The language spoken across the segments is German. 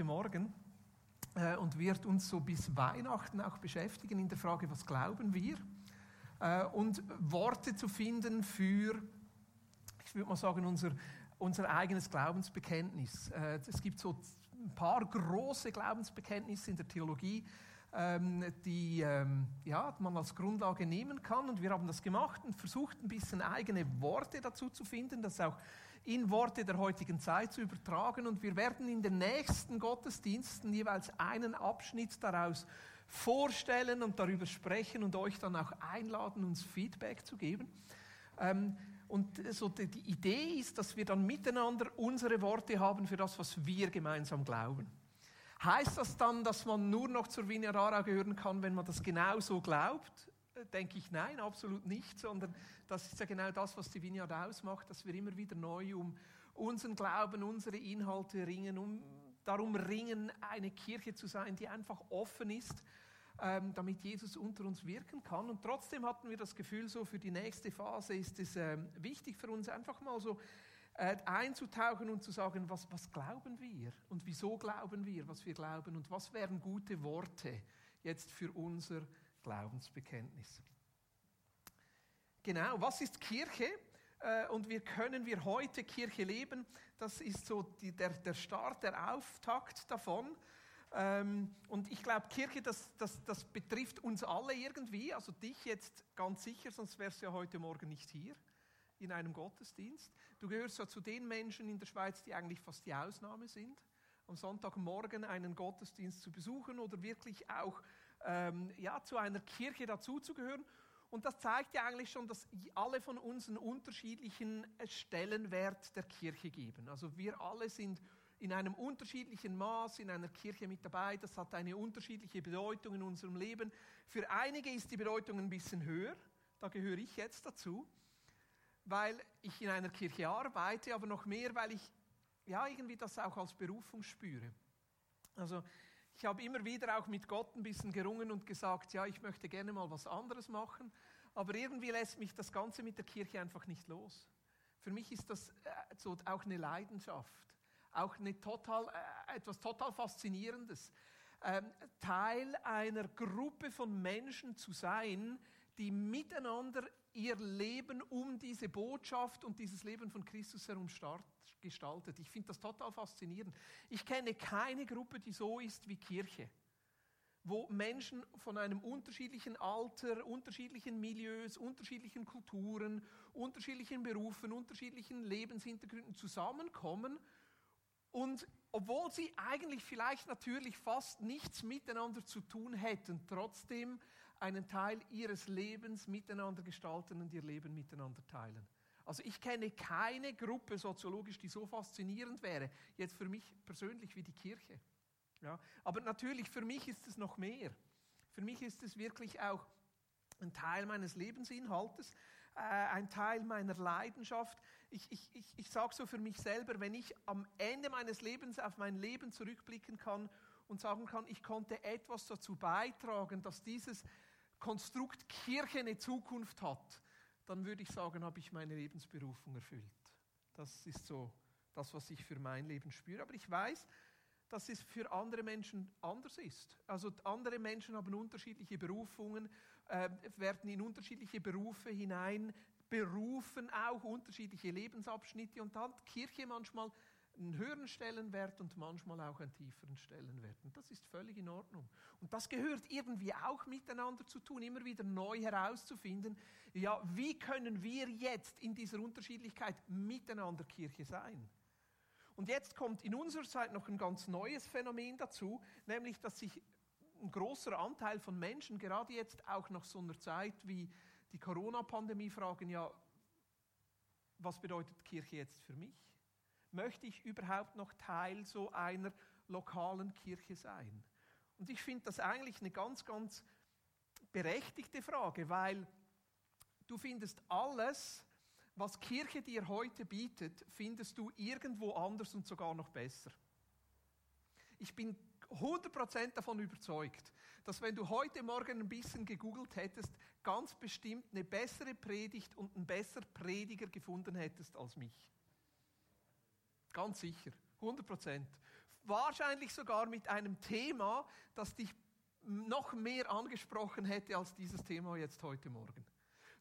heute Morgen äh, und wird uns so bis Weihnachten auch beschäftigen in der Frage, was glauben wir? Äh, und Worte zu finden für, ich würde mal sagen, unser, unser eigenes Glaubensbekenntnis. Äh, es gibt so ein paar große Glaubensbekenntnisse in der Theologie, ähm, die ähm, ja, man als Grundlage nehmen kann. Und wir haben das gemacht und versucht, ein bisschen eigene Worte dazu zu finden, das auch in Worte der heutigen Zeit zu übertragen. Und wir werden in den nächsten Gottesdiensten jeweils einen Abschnitt daraus vorstellen und darüber sprechen und euch dann auch einladen, uns Feedback zu geben. Ähm, und so die Idee ist, dass wir dann miteinander unsere Worte haben für das, was wir gemeinsam glauben. Heißt das dann, dass man nur noch zur Vineyard gehören kann, wenn man das genau so glaubt? Denke ich, nein, absolut nicht, sondern das ist ja genau das, was die Vineyard ausmacht, dass wir immer wieder neu um unseren Glauben, unsere Inhalte ringen, um darum ringen, eine Kirche zu sein, die einfach offen ist, ähm, damit Jesus unter uns wirken kann. Und trotzdem hatten wir das Gefühl, so für die nächste Phase ist es ähm, wichtig für uns einfach mal so äh, einzutauchen und zu sagen, was, was glauben wir und wieso glauben wir, was wir glauben und was wären gute Worte jetzt für unser Glaubensbekenntnis. Genau, was ist Kirche? Äh, und wie können wir heute Kirche leben? Das ist so die, der, der Start, der Auftakt davon. Ähm, und ich glaube, Kirche, das, das, das betrifft uns alle irgendwie, also dich jetzt ganz sicher, sonst wärst du ja heute Morgen nicht hier in einem Gottesdienst. Du gehörst ja zu den Menschen in der Schweiz, die eigentlich fast die Ausnahme sind, am Sonntagmorgen einen Gottesdienst zu besuchen oder wirklich auch ähm, ja, zu einer Kirche dazuzugehören. Und das zeigt ja eigentlich schon, dass alle von uns einen unterschiedlichen Stellenwert der Kirche geben. Also wir alle sind in einem unterschiedlichen Maß in einer Kirche mit dabei. Das hat eine unterschiedliche Bedeutung in unserem Leben. Für einige ist die Bedeutung ein bisschen höher. Da gehöre ich jetzt dazu weil ich in einer Kirche arbeite, aber noch mehr, weil ich ja irgendwie das auch als Berufung spüre. Also ich habe immer wieder auch mit Gott ein bisschen gerungen und gesagt, ja, ich möchte gerne mal was anderes machen, aber irgendwie lässt mich das Ganze mit der Kirche einfach nicht los. Für mich ist das äh, so auch eine Leidenschaft, auch eine total, äh, etwas total Faszinierendes. Ähm, Teil einer Gruppe von Menschen zu sein, die miteinander ihr Leben um diese Botschaft und dieses Leben von Christus herum gestaltet. Ich finde das total faszinierend. Ich kenne keine Gruppe, die so ist wie Kirche, wo Menschen von einem unterschiedlichen Alter, unterschiedlichen Milieus, unterschiedlichen Kulturen, unterschiedlichen Berufen, unterschiedlichen Lebenshintergründen zusammenkommen und obwohl sie eigentlich vielleicht natürlich fast nichts miteinander zu tun hätten, trotzdem einen Teil ihres Lebens miteinander gestalten und ihr Leben miteinander teilen. Also ich kenne keine Gruppe soziologisch, die so faszinierend wäre, jetzt für mich persönlich wie die Kirche. Ja, aber natürlich, für mich ist es noch mehr. Für mich ist es wirklich auch ein Teil meines Lebensinhaltes, äh, ein Teil meiner Leidenschaft. Ich, ich, ich, ich sage so für mich selber, wenn ich am Ende meines Lebens auf mein Leben zurückblicken kann und sagen kann, ich konnte etwas dazu beitragen, dass dieses Konstrukt Kirche eine Zukunft hat, dann würde ich sagen, habe ich meine Lebensberufung erfüllt. Das ist so das, was ich für mein Leben spüre. Aber ich weiß, dass es für andere Menschen anders ist. Also andere Menschen haben unterschiedliche Berufungen, äh, werden in unterschiedliche Berufe hinein berufen, auch unterschiedliche Lebensabschnitte. Und da hat Kirche manchmal einen höheren Stellenwert und manchmal auch einen tieferen Stellenwert. Und das ist völlig in Ordnung. Und das gehört irgendwie auch miteinander zu tun, immer wieder neu herauszufinden, ja, wie können wir jetzt in dieser Unterschiedlichkeit miteinander Kirche sein? Und jetzt kommt in unserer Zeit noch ein ganz neues Phänomen dazu, nämlich dass sich ein großer Anteil von Menschen, gerade jetzt auch nach so einer Zeit wie die Corona-Pandemie, fragen, ja, was bedeutet Kirche jetzt für mich? Möchte ich überhaupt noch Teil so einer lokalen Kirche sein? Und ich finde das eigentlich eine ganz, ganz berechtigte Frage, weil du findest alles, was Kirche dir heute bietet, findest du irgendwo anders und sogar noch besser. Ich bin 100% davon überzeugt, dass wenn du heute Morgen ein bisschen gegoogelt hättest, ganz bestimmt eine bessere Predigt und einen besseren Prediger gefunden hättest als mich. Ganz sicher. 100 Prozent. Wahrscheinlich sogar mit einem Thema, das dich noch mehr angesprochen hätte als dieses Thema jetzt heute Morgen.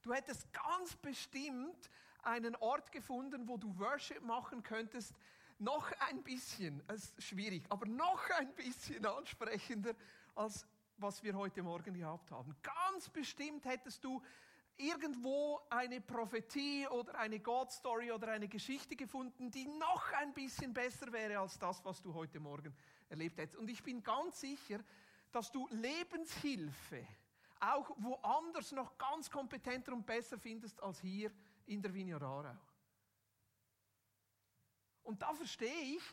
Du hättest ganz bestimmt einen Ort gefunden, wo du Worship machen könntest, noch ein bisschen, es ist schwierig, aber noch ein bisschen ansprechender, als was wir heute Morgen gehabt haben. Ganz bestimmt hättest du irgendwo eine Prophetie oder eine God Story oder eine Geschichte gefunden, die noch ein bisschen besser wäre als das, was du heute Morgen erlebt hättest. Und ich bin ganz sicher, dass du Lebenshilfe auch woanders noch ganz kompetenter und besser findest als hier in der Aarau. Und da verstehe ich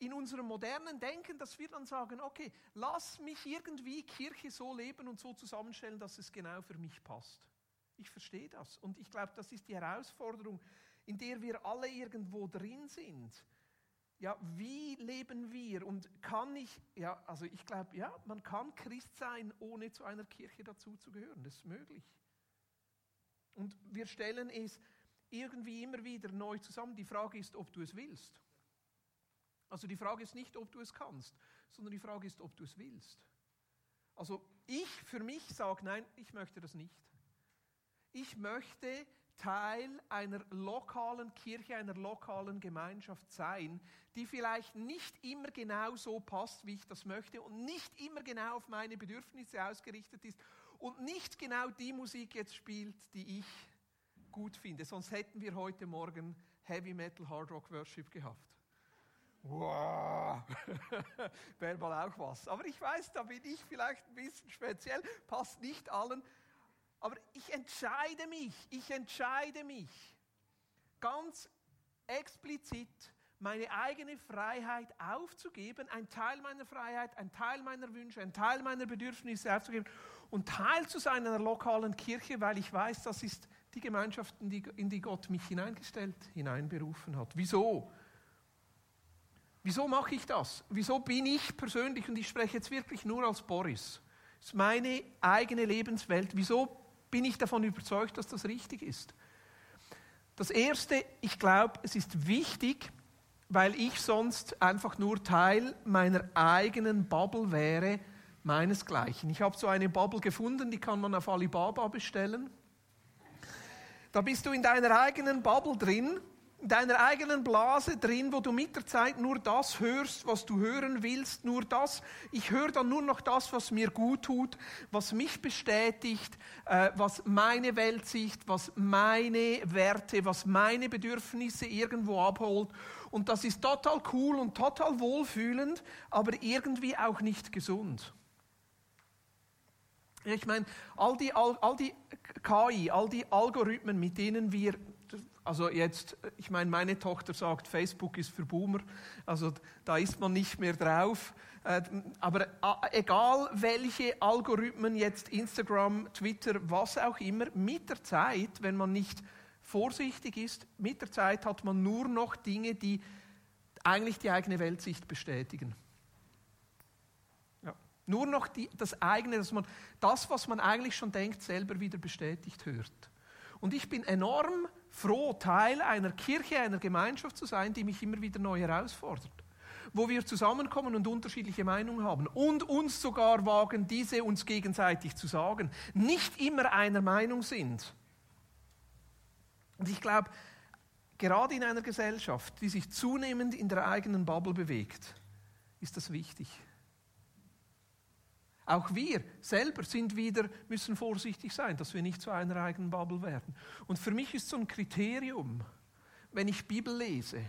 in unserem modernen Denken, dass wir dann sagen, okay, lass mich irgendwie Kirche so leben und so zusammenstellen, dass es genau für mich passt. Ich verstehe das. Und ich glaube, das ist die Herausforderung, in der wir alle irgendwo drin sind. Ja, wie leben wir? Und kann ich, ja, also ich glaube, ja, man kann Christ sein, ohne zu einer Kirche dazu zu gehören. Das ist möglich. Und wir stellen es irgendwie immer wieder neu zusammen. Die Frage ist, ob du es willst. Also die Frage ist nicht, ob du es kannst, sondern die Frage ist, ob du es willst. Also ich für mich sage, nein, ich möchte das nicht. Ich möchte Teil einer lokalen Kirche, einer lokalen Gemeinschaft sein, die vielleicht nicht immer genau so passt, wie ich das möchte und nicht immer genau auf meine Bedürfnisse ausgerichtet ist und nicht genau die Musik jetzt spielt, die ich gut finde. Sonst hätten wir heute Morgen Heavy Metal Hard Rock Worship gehabt. Wow, wäre mal auch was. Aber ich weiß, da bin ich vielleicht ein bisschen speziell, passt nicht allen. Aber ich entscheide mich, ich entscheide mich ganz explizit, meine eigene Freiheit aufzugeben, ein Teil meiner Freiheit, ein Teil meiner Wünsche, ein Teil meiner Bedürfnisse aufzugeben und Teil zu sein einer lokalen Kirche, weil ich weiß, das ist die Gemeinschaft, in die Gott mich hineingestellt, hineinberufen hat. Wieso? Wieso mache ich das? Wieso bin ich persönlich, und ich spreche jetzt wirklich nur als Boris, das ist meine eigene Lebenswelt, wieso bin ich davon überzeugt, dass das richtig ist? Das Erste, ich glaube, es ist wichtig, weil ich sonst einfach nur Teil meiner eigenen Bubble wäre, meinesgleichen. Ich habe so eine Bubble gefunden, die kann man auf Alibaba bestellen. Da bist du in deiner eigenen Bubble drin in deiner eigenen Blase drin, wo du mit der Zeit nur das hörst, was du hören willst, nur das. Ich höre dann nur noch das, was mir gut tut, was mich bestätigt, äh, was meine Weltsicht, was meine Werte, was meine Bedürfnisse irgendwo abholt. Und das ist total cool und total wohlfühlend, aber irgendwie auch nicht gesund. Ich meine, all die, all, all die KI, all die Algorithmen, mit denen wir also jetzt, ich meine, meine Tochter sagt, Facebook ist für Boomer, also da ist man nicht mehr drauf. Äh, aber äh, egal welche Algorithmen jetzt Instagram, Twitter, was auch immer, mit der Zeit, wenn man nicht vorsichtig ist, mit der Zeit hat man nur noch Dinge, die eigentlich die eigene Weltsicht bestätigen. Ja. Nur noch die, das eigene, dass man das, was man eigentlich schon denkt, selber wieder bestätigt hört. Und ich bin enorm froh, Teil einer Kirche, einer Gemeinschaft zu sein, die mich immer wieder neu herausfordert. Wo wir zusammenkommen und unterschiedliche Meinungen haben und uns sogar wagen, diese uns gegenseitig zu sagen, nicht immer einer Meinung sind. Und ich glaube, gerade in einer Gesellschaft, die sich zunehmend in der eigenen Bubble bewegt, ist das wichtig. Auch wir selber sind wieder, müssen vorsichtig sein, dass wir nicht zu einer eigenen Bubble werden. Und für mich ist so ein Kriterium, wenn ich Bibel lese,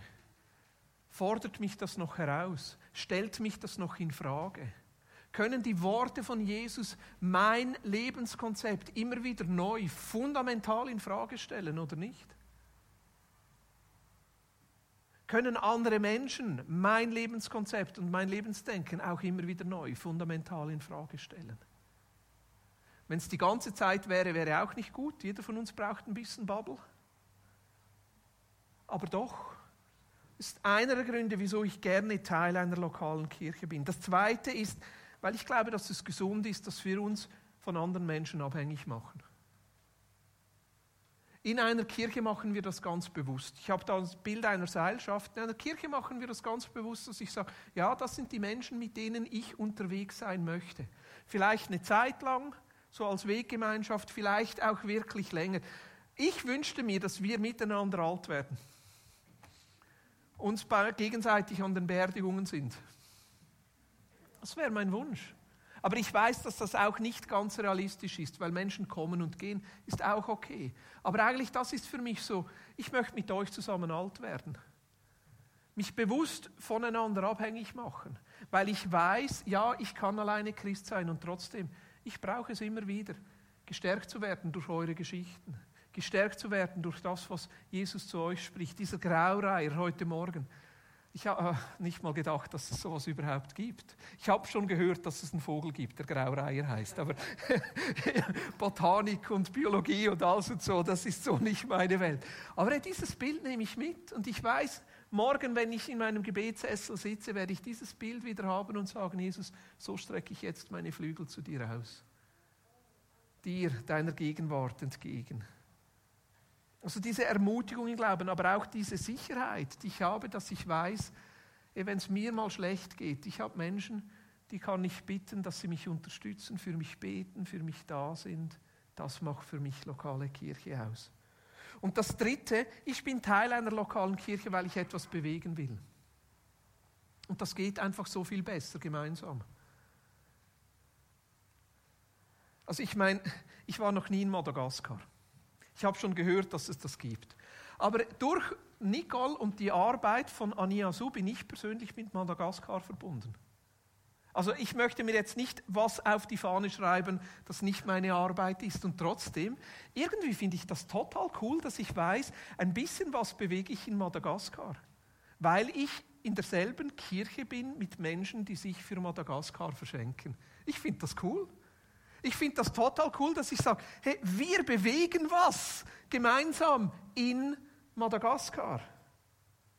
fordert mich das noch heraus, stellt mich das noch in Frage. Können die Worte von Jesus mein Lebenskonzept immer wieder neu, fundamental in Frage stellen oder nicht? Können andere Menschen mein Lebenskonzept und mein Lebensdenken auch immer wieder neu, fundamental in Frage stellen. Wenn es die ganze Zeit wäre, wäre auch nicht gut. Jeder von uns braucht ein bisschen Bubble. Aber doch ist einer der Gründe, wieso ich gerne Teil einer lokalen Kirche bin. Das Zweite ist, weil ich glaube, dass es gesund ist, dass wir uns von anderen Menschen abhängig machen. In einer Kirche machen wir das ganz bewusst. Ich habe da das Bild einer Seilschaft. In einer Kirche machen wir das ganz bewusst, dass ich sage, ja, das sind die Menschen, mit denen ich unterwegs sein möchte. Vielleicht eine Zeit lang, so als Weggemeinschaft, vielleicht auch wirklich länger. Ich wünschte mir, dass wir miteinander alt werden. Uns gegenseitig an den Beerdigungen sind. Das wäre mein Wunsch. Aber ich weiß, dass das auch nicht ganz realistisch ist, weil Menschen kommen und gehen, ist auch okay. Aber eigentlich, das ist für mich so, ich möchte mit euch zusammen alt werden. Mich bewusst voneinander abhängig machen, weil ich weiß, ja, ich kann alleine Christ sein und trotzdem, ich brauche es immer wieder, gestärkt zu werden durch eure Geschichten, gestärkt zu werden durch das, was Jesus zu euch spricht, dieser Graureiher heute Morgen. Ich habe äh, nicht mal gedacht, dass es sowas überhaupt gibt. Ich habe schon gehört, dass es einen Vogel gibt, der Graureiher heißt. Aber Botanik und Biologie und alles und so, das ist so nicht meine Welt. Aber dieses Bild nehme ich mit und ich weiß, morgen, wenn ich in meinem Gebetssessel sitze, werde ich dieses Bild wieder haben und sagen, Jesus, so strecke ich jetzt meine Flügel zu dir aus. Dir, deiner Gegenwart entgegen. Also diese Ermutigung im Glauben, aber auch diese Sicherheit, die ich habe, dass ich weiß, wenn es mir mal schlecht geht, ich habe Menschen, die kann ich bitten, dass sie mich unterstützen, für mich beten, für mich da sind. Das macht für mich lokale Kirche aus. Und das Dritte, ich bin Teil einer lokalen Kirche, weil ich etwas bewegen will. Und das geht einfach so viel besser gemeinsam. Also ich meine, ich war noch nie in Madagaskar. Ich habe schon gehört, dass es das gibt. Aber durch Nicole und die Arbeit von Ania Su bin ich persönlich mit Madagaskar verbunden. Also ich möchte mir jetzt nicht was auf die Fahne schreiben, das nicht meine Arbeit ist. Und trotzdem, irgendwie finde ich das total cool, dass ich weiß, ein bisschen was bewege ich in Madagaskar. Weil ich in derselben Kirche bin mit Menschen, die sich für Madagaskar verschenken. Ich finde das cool. Ich finde das total cool, dass ich sage, hey, wir bewegen was gemeinsam in Madagaskar.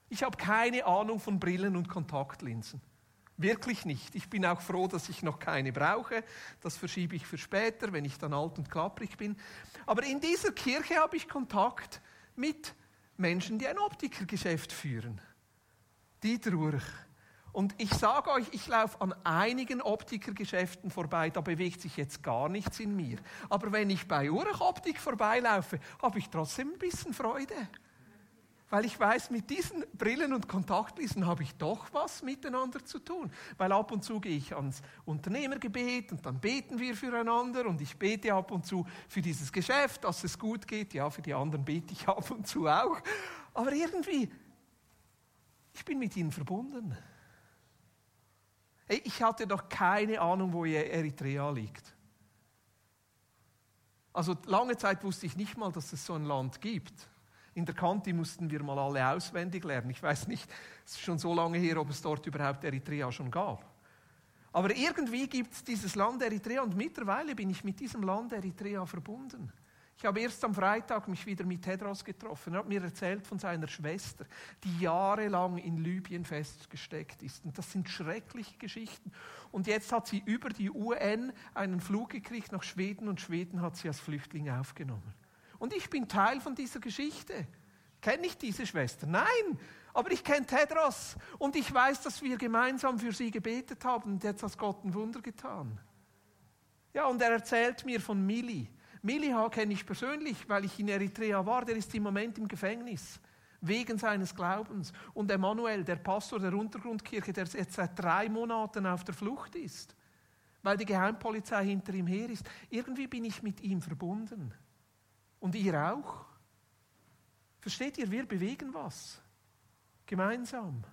Ich habe keine Ahnung von Brillen und Kontaktlinsen. Wirklich nicht. Ich bin auch froh, dass ich noch keine brauche. Das verschiebe ich für später, wenn ich dann alt und klapprig bin. Aber in dieser Kirche habe ich Kontakt mit Menschen, die ein Optikergeschäft führen. Dieter Urch, und ich sage euch, ich laufe an einigen Optikergeschäften vorbei, da bewegt sich jetzt gar nichts in mir. Aber wenn ich bei Urach Optik vorbeilaufe, habe ich trotzdem ein bisschen Freude. Weil ich weiß, mit diesen Brillen und Kontaktlinsen habe ich doch was miteinander zu tun. Weil ab und zu gehe ich ans Unternehmergebet und dann beten wir füreinander und ich bete ab und zu für dieses Geschäft, dass es gut geht. Ja, für die anderen bete ich ab und zu auch. Aber irgendwie, ich bin mit ihnen verbunden. Ich hatte doch keine Ahnung, wo Eritrea liegt. Also lange Zeit wusste ich nicht mal, dass es so ein Land gibt. In der Kanti mussten wir mal alle auswendig lernen. Ich weiß nicht, es ist schon so lange her, ob es dort überhaupt Eritrea schon gab. Aber irgendwie gibt es dieses Land Eritrea und mittlerweile bin ich mit diesem Land Eritrea verbunden. Ich habe erst am Freitag mich wieder mit Tedros getroffen. Er hat mir erzählt von seiner Schwester, die jahrelang in Libyen festgesteckt ist. Und das sind schreckliche Geschichten. Und jetzt hat sie über die UN einen Flug gekriegt nach Schweden und Schweden hat sie als Flüchtling aufgenommen. Und ich bin Teil von dieser Geschichte. Kenne ich diese Schwester? Nein, aber ich kenne Tedros und ich weiß, dass wir gemeinsam für sie gebetet haben und jetzt hat Gott ein Wunder getan. Ja, und er erzählt mir von Mili. Miliha kenne ich persönlich, weil ich in Eritrea war. Der ist im Moment im Gefängnis wegen seines Glaubens. Und Emanuel, der Pastor der Untergrundkirche, der jetzt seit drei Monaten auf der Flucht ist, weil die Geheimpolizei hinter ihm her ist. Irgendwie bin ich mit ihm verbunden. Und ihr auch. Versteht ihr, wir bewegen was. Gemeinsam.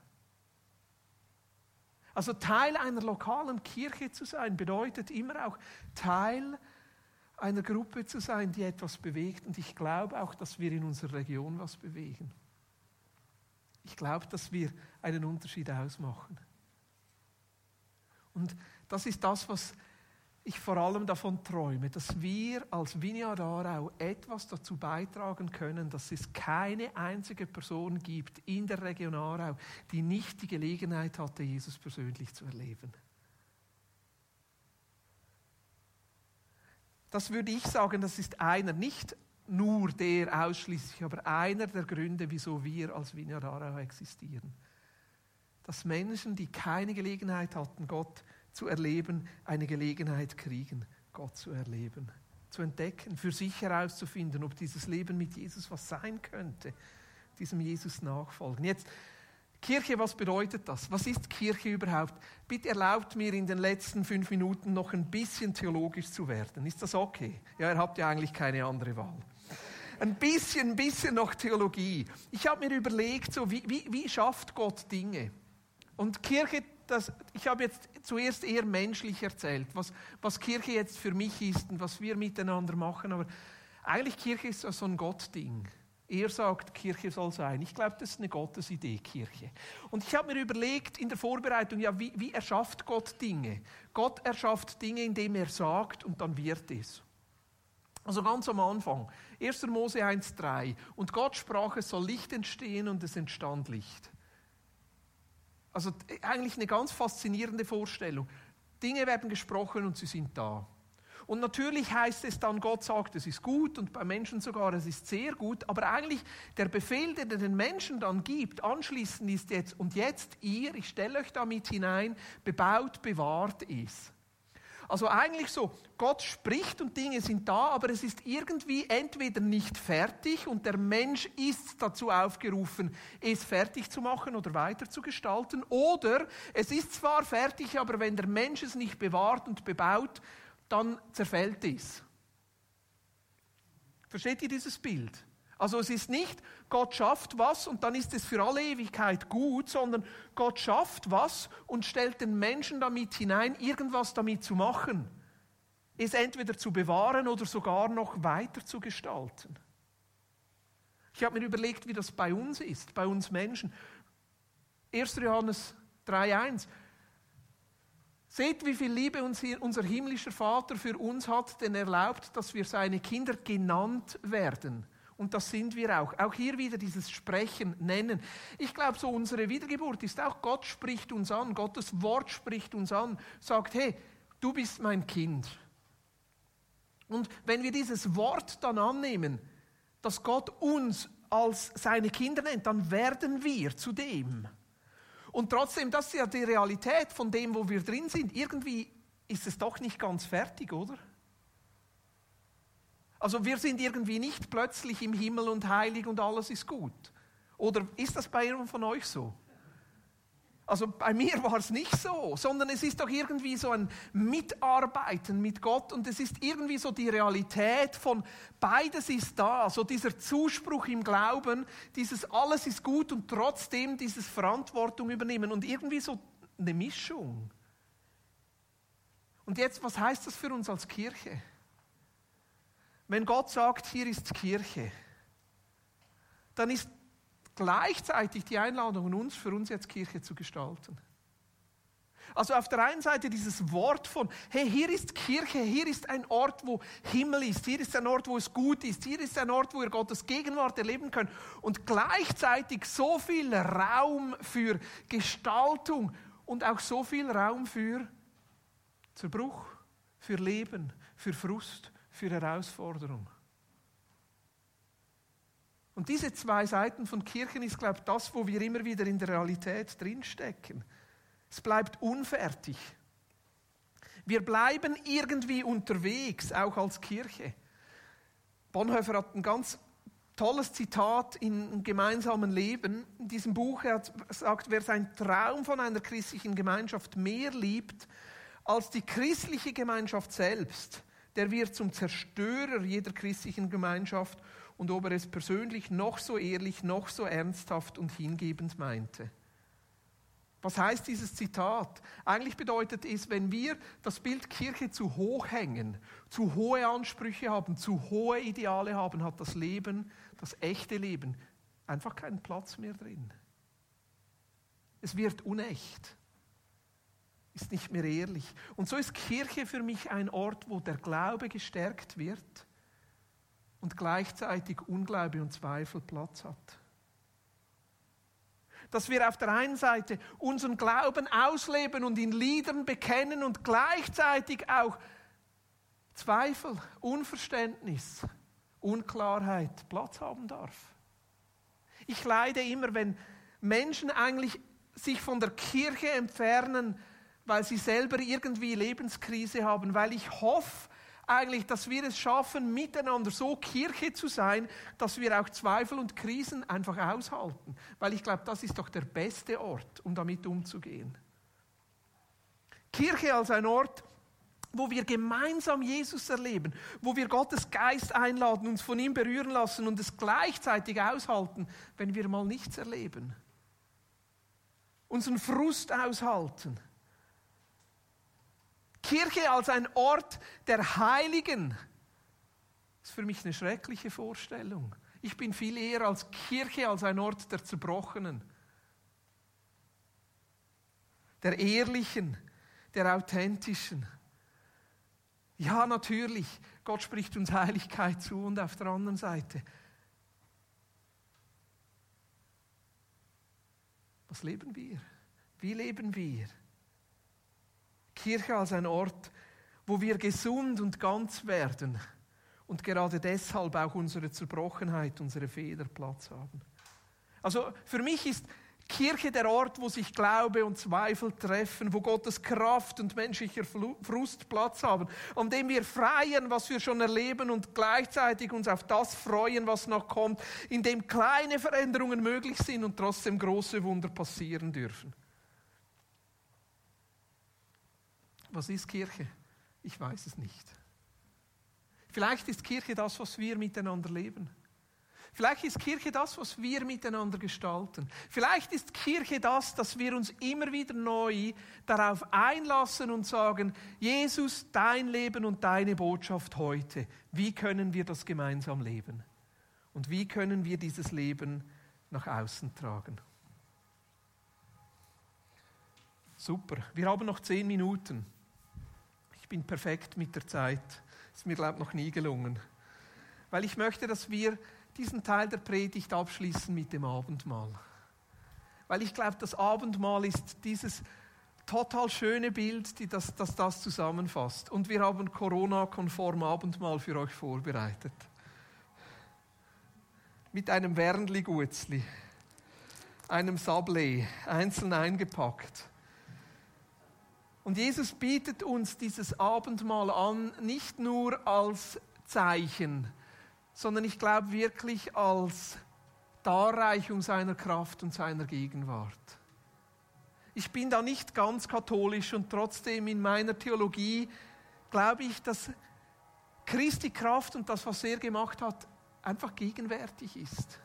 Also Teil einer lokalen Kirche zu sein, bedeutet immer auch Teil einer Gruppe zu sein, die etwas bewegt. Und ich glaube auch, dass wir in unserer Region was bewegen. Ich glaube, dass wir einen Unterschied ausmachen. Und das ist das, was ich vor allem davon träume, dass wir als Vineyard Aarau etwas dazu beitragen können, dass es keine einzige Person gibt in der Region Aarau, die nicht die Gelegenheit hatte, Jesus persönlich zu erleben. Das würde ich sagen, das ist einer, nicht nur der ausschließlich, aber einer der Gründe, wieso wir als Vineyard Aarau existieren. Dass Menschen, die keine Gelegenheit hatten, Gott zu erleben, eine Gelegenheit kriegen, Gott zu erleben, zu entdecken, für sich herauszufinden, ob dieses Leben mit Jesus was sein könnte, diesem Jesus nachfolgen. Jetzt Kirche, was bedeutet das? Was ist Kirche überhaupt? Bitte erlaubt mir in den letzten fünf Minuten noch ein bisschen theologisch zu werden. Ist das okay? Ja, ihr habt ja eigentlich keine andere Wahl. Ein bisschen, ein bisschen noch Theologie. Ich habe mir überlegt, so, wie, wie, wie schafft Gott Dinge? Und Kirche, das, ich habe jetzt zuerst eher menschlich erzählt, was, was Kirche jetzt für mich ist und was wir miteinander machen, aber eigentlich Kirche ist so ein Gottding. Er sagt, Kirche soll sein. Ich glaube, das ist eine Gottesidee, Kirche. Und ich habe mir überlegt in der Vorbereitung, ja, wie, wie erschafft Gott Dinge? Gott erschafft Dinge, indem er sagt und dann wird es. Also ganz am Anfang, 1. Mose 1,3. Und Gott sprach, es soll Licht entstehen und es entstand Licht. Also eigentlich eine ganz faszinierende Vorstellung. Dinge werden gesprochen und sie sind da. Und natürlich heißt es dann, Gott sagt, es ist gut und bei Menschen sogar, es ist sehr gut. Aber eigentlich der Befehl, den er den Menschen dann gibt, anschließend ist jetzt, und jetzt ihr, ich stelle euch damit hinein, bebaut, bewahrt ist. Also eigentlich so, Gott spricht und Dinge sind da, aber es ist irgendwie entweder nicht fertig und der Mensch ist dazu aufgerufen, es fertig zu machen oder weiter zu gestalten, oder es ist zwar fertig, aber wenn der Mensch es nicht bewahrt und bebaut, dann zerfällt es. Versteht ihr dieses Bild? Also es ist nicht, Gott schafft was und dann ist es für alle Ewigkeit gut, sondern Gott schafft was und stellt den Menschen damit hinein, irgendwas damit zu machen. Es entweder zu bewahren oder sogar noch weiter zu gestalten. Ich habe mir überlegt, wie das bei uns ist, bei uns Menschen. 1. Johannes 3.1 Seht, wie viel Liebe unser himmlischer Vater für uns hat, denn er erlaubt, dass wir seine Kinder genannt werden. Und das sind wir auch. Auch hier wieder dieses Sprechen, Nennen. Ich glaube, so unsere Wiedergeburt ist auch, Gott spricht uns an, Gottes Wort spricht uns an, sagt, hey, du bist mein Kind. Und wenn wir dieses Wort dann annehmen, dass Gott uns als seine Kinder nennt, dann werden wir zu dem. Und trotzdem, das ist ja die Realität von dem, wo wir drin sind. Irgendwie ist es doch nicht ganz fertig, oder? Also wir sind irgendwie nicht plötzlich im Himmel und heilig und alles ist gut. Oder ist das bei jedem von euch so? Also bei mir war es nicht so, sondern es ist doch irgendwie so ein Mitarbeiten mit Gott und es ist irgendwie so die Realität von beides ist da, so dieser Zuspruch im Glauben, dieses alles ist gut und trotzdem dieses Verantwortung übernehmen und irgendwie so eine Mischung. Und jetzt, was heißt das für uns als Kirche? Wenn Gott sagt, hier ist Kirche, dann ist gleichzeitig die Einladung an uns, für uns jetzt Kirche zu gestalten. Also auf der einen Seite dieses Wort von, hey, hier ist Kirche, hier ist ein Ort, wo Himmel ist, hier ist ein Ort, wo es gut ist, hier ist ein Ort, wo ihr Gottes Gegenwart erleben könnt und gleichzeitig so viel Raum für Gestaltung und auch so viel Raum für Zerbruch, für Leben, für Frust, für Herausforderung. Und diese zwei Seiten von Kirchen ist, glaube ich, das, wo wir immer wieder in der Realität drinstecken. Es bleibt unfertig. Wir bleiben irgendwie unterwegs, auch als Kirche. Bonhoeffer hat ein ganz tolles Zitat in gemeinsamen Leben. In diesem Buch er sagt, wer seinen Traum von einer christlichen Gemeinschaft mehr liebt als die christliche Gemeinschaft selbst, der wird zum Zerstörer jeder christlichen Gemeinschaft und ob er es persönlich noch so ehrlich, noch so ernsthaft und hingebend meinte. Was heißt dieses Zitat? Eigentlich bedeutet es, wenn wir das Bild Kirche zu hoch hängen, zu hohe Ansprüche haben, zu hohe Ideale haben, hat das Leben, das echte Leben, einfach keinen Platz mehr drin. Es wird unecht, ist nicht mehr ehrlich. Und so ist Kirche für mich ein Ort, wo der Glaube gestärkt wird und gleichzeitig Unglaube und Zweifel Platz hat. Dass wir auf der einen Seite unseren Glauben ausleben und in Liedern bekennen und gleichzeitig auch Zweifel, Unverständnis, Unklarheit Platz haben darf. Ich leide immer, wenn Menschen eigentlich sich von der Kirche entfernen, weil sie selber irgendwie Lebenskrise haben, weil ich hoffe eigentlich, dass wir es schaffen, miteinander so Kirche zu sein, dass wir auch Zweifel und Krisen einfach aushalten. Weil ich glaube, das ist doch der beste Ort, um damit umzugehen. Kirche als ein Ort, wo wir gemeinsam Jesus erleben, wo wir Gottes Geist einladen, uns von ihm berühren lassen und es gleichzeitig aushalten, wenn wir mal nichts erleben. Unseren Frust aushalten. Kirche als ein Ort der Heiligen ist für mich eine schreckliche Vorstellung. Ich bin viel eher als Kirche als ein Ort der Zerbrochenen, der Ehrlichen, der Authentischen. Ja, natürlich, Gott spricht uns Heiligkeit zu und auf der anderen Seite. Was leben wir? Wie leben wir? Kirche als ein Ort, wo wir gesund und ganz werden und gerade deshalb auch unsere Zerbrochenheit, unsere Fehler Platz haben. Also für mich ist Kirche der Ort, wo sich Glaube und Zweifel treffen, wo Gottes Kraft und menschlicher Frust Platz haben, an dem wir freien, was wir schon erleben und gleichzeitig uns auf das freuen, was noch kommt, in dem kleine Veränderungen möglich sind und trotzdem große Wunder passieren dürfen. Was ist Kirche? Ich weiß es nicht. Vielleicht ist Kirche das, was wir miteinander leben. Vielleicht ist Kirche das, was wir miteinander gestalten. Vielleicht ist Kirche das, dass wir uns immer wieder neu darauf einlassen und sagen, Jesus, dein Leben und deine Botschaft heute, wie können wir das gemeinsam leben? Und wie können wir dieses Leben nach außen tragen? Super, wir haben noch zehn Minuten. Ich bin perfekt mit der Zeit. Ist mir, glaube ich, noch nie gelungen. Weil ich möchte, dass wir diesen Teil der Predigt abschließen mit dem Abendmahl. Weil ich glaube, das Abendmahl ist dieses total schöne Bild, die das, das das zusammenfasst. Und wir haben Corona-konform Abendmahl für euch vorbereitet. Mit einem Wernli-Gutzli, einem Sablé, einzeln eingepackt. Und Jesus bietet uns dieses Abendmahl an, nicht nur als Zeichen, sondern ich glaube wirklich als Darreichung seiner Kraft und seiner Gegenwart. Ich bin da nicht ganz katholisch und trotzdem in meiner Theologie glaube ich, dass Christi Kraft und das, was er gemacht hat, einfach gegenwärtig ist.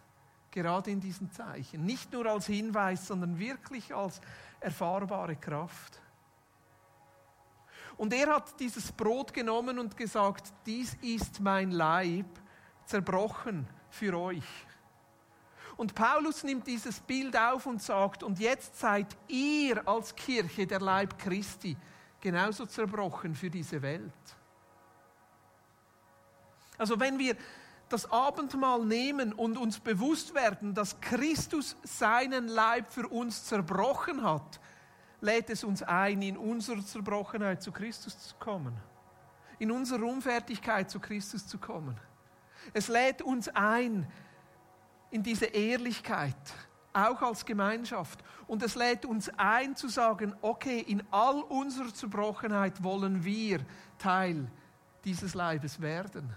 Gerade in diesen Zeichen. Nicht nur als Hinweis, sondern wirklich als erfahrbare Kraft. Und er hat dieses Brot genommen und gesagt, dies ist mein Leib, zerbrochen für euch. Und Paulus nimmt dieses Bild auf und sagt, und jetzt seid ihr als Kirche der Leib Christi genauso zerbrochen für diese Welt. Also wenn wir das Abendmahl nehmen und uns bewusst werden, dass Christus seinen Leib für uns zerbrochen hat, lädt es uns ein, in unserer Zerbrochenheit zu Christus zu kommen, in unserer Unfertigkeit zu Christus zu kommen. Es lädt uns ein in diese Ehrlichkeit, auch als Gemeinschaft. Und es lädt uns ein zu sagen, okay, in all unserer Zerbrochenheit wollen wir Teil dieses Leibes werden,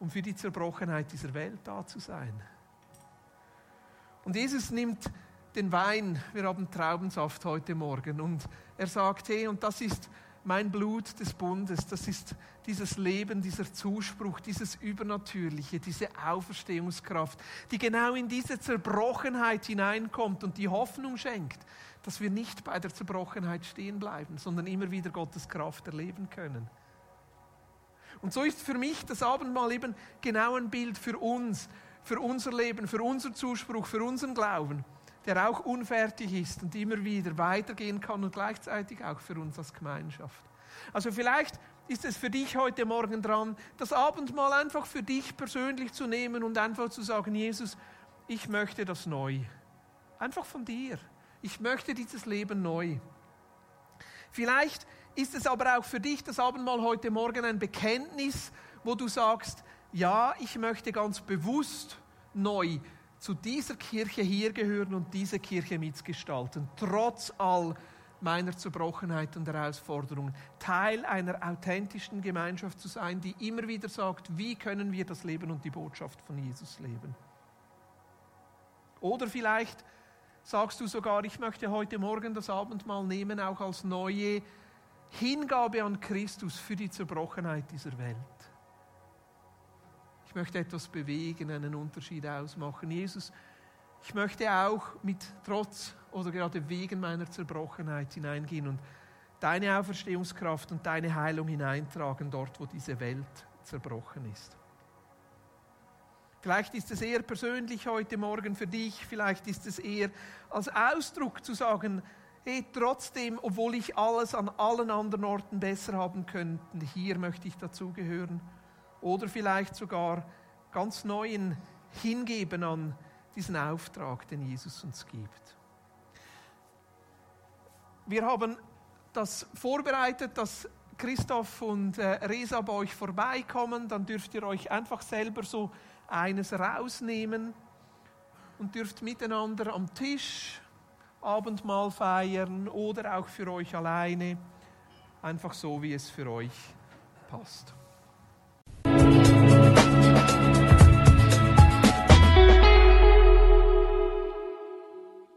um für die Zerbrochenheit dieser Welt da zu sein. Und Jesus nimmt den Wein, wir haben Traubensaft heute Morgen, und er sagt, hey, und das ist mein Blut des Bundes, das ist dieses Leben, dieser Zuspruch, dieses Übernatürliche, diese Auferstehungskraft, die genau in diese Zerbrochenheit hineinkommt und die Hoffnung schenkt, dass wir nicht bei der Zerbrochenheit stehen bleiben, sondern immer wieder Gottes Kraft erleben können. Und so ist für mich das Abendmahl eben genau ein Bild für uns, für unser Leben, für unseren Zuspruch, für unseren Glauben der auch unfertig ist und immer wieder weitergehen kann und gleichzeitig auch für uns als Gemeinschaft. Also vielleicht ist es für dich heute Morgen dran, das Abendmahl einfach für dich persönlich zu nehmen und einfach zu sagen, Jesus, ich möchte das neu. Einfach von dir. Ich möchte dieses Leben neu. Vielleicht ist es aber auch für dich das Abendmahl heute Morgen ein Bekenntnis, wo du sagst, ja, ich möchte ganz bewusst neu zu dieser Kirche hier gehören und diese Kirche mitgestalten, trotz all meiner Zerbrochenheit und Herausforderungen, Teil einer authentischen Gemeinschaft zu sein, die immer wieder sagt, wie können wir das Leben und die Botschaft von Jesus leben. Oder vielleicht sagst du sogar, ich möchte heute Morgen das Abendmahl nehmen, auch als neue Hingabe an Christus für die Zerbrochenheit dieser Welt. Ich möchte etwas bewegen, einen Unterschied ausmachen. Jesus, ich möchte auch mit Trotz oder gerade wegen meiner Zerbrochenheit hineingehen und deine Auferstehungskraft und deine Heilung hineintragen dort, wo diese Welt zerbrochen ist. Vielleicht ist es eher persönlich heute Morgen für dich, vielleicht ist es eher als Ausdruck zu sagen, hey, trotzdem, obwohl ich alles an allen anderen Orten besser haben könnte, hier möchte ich dazugehören. Oder vielleicht sogar ganz neuen Hingeben an diesen Auftrag, den Jesus uns gibt. Wir haben das vorbereitet, dass Christoph und äh, Resa bei euch vorbeikommen. Dann dürft ihr euch einfach selber so eines rausnehmen und dürft miteinander am Tisch Abendmahl feiern oder auch für euch alleine, einfach so, wie es für euch passt.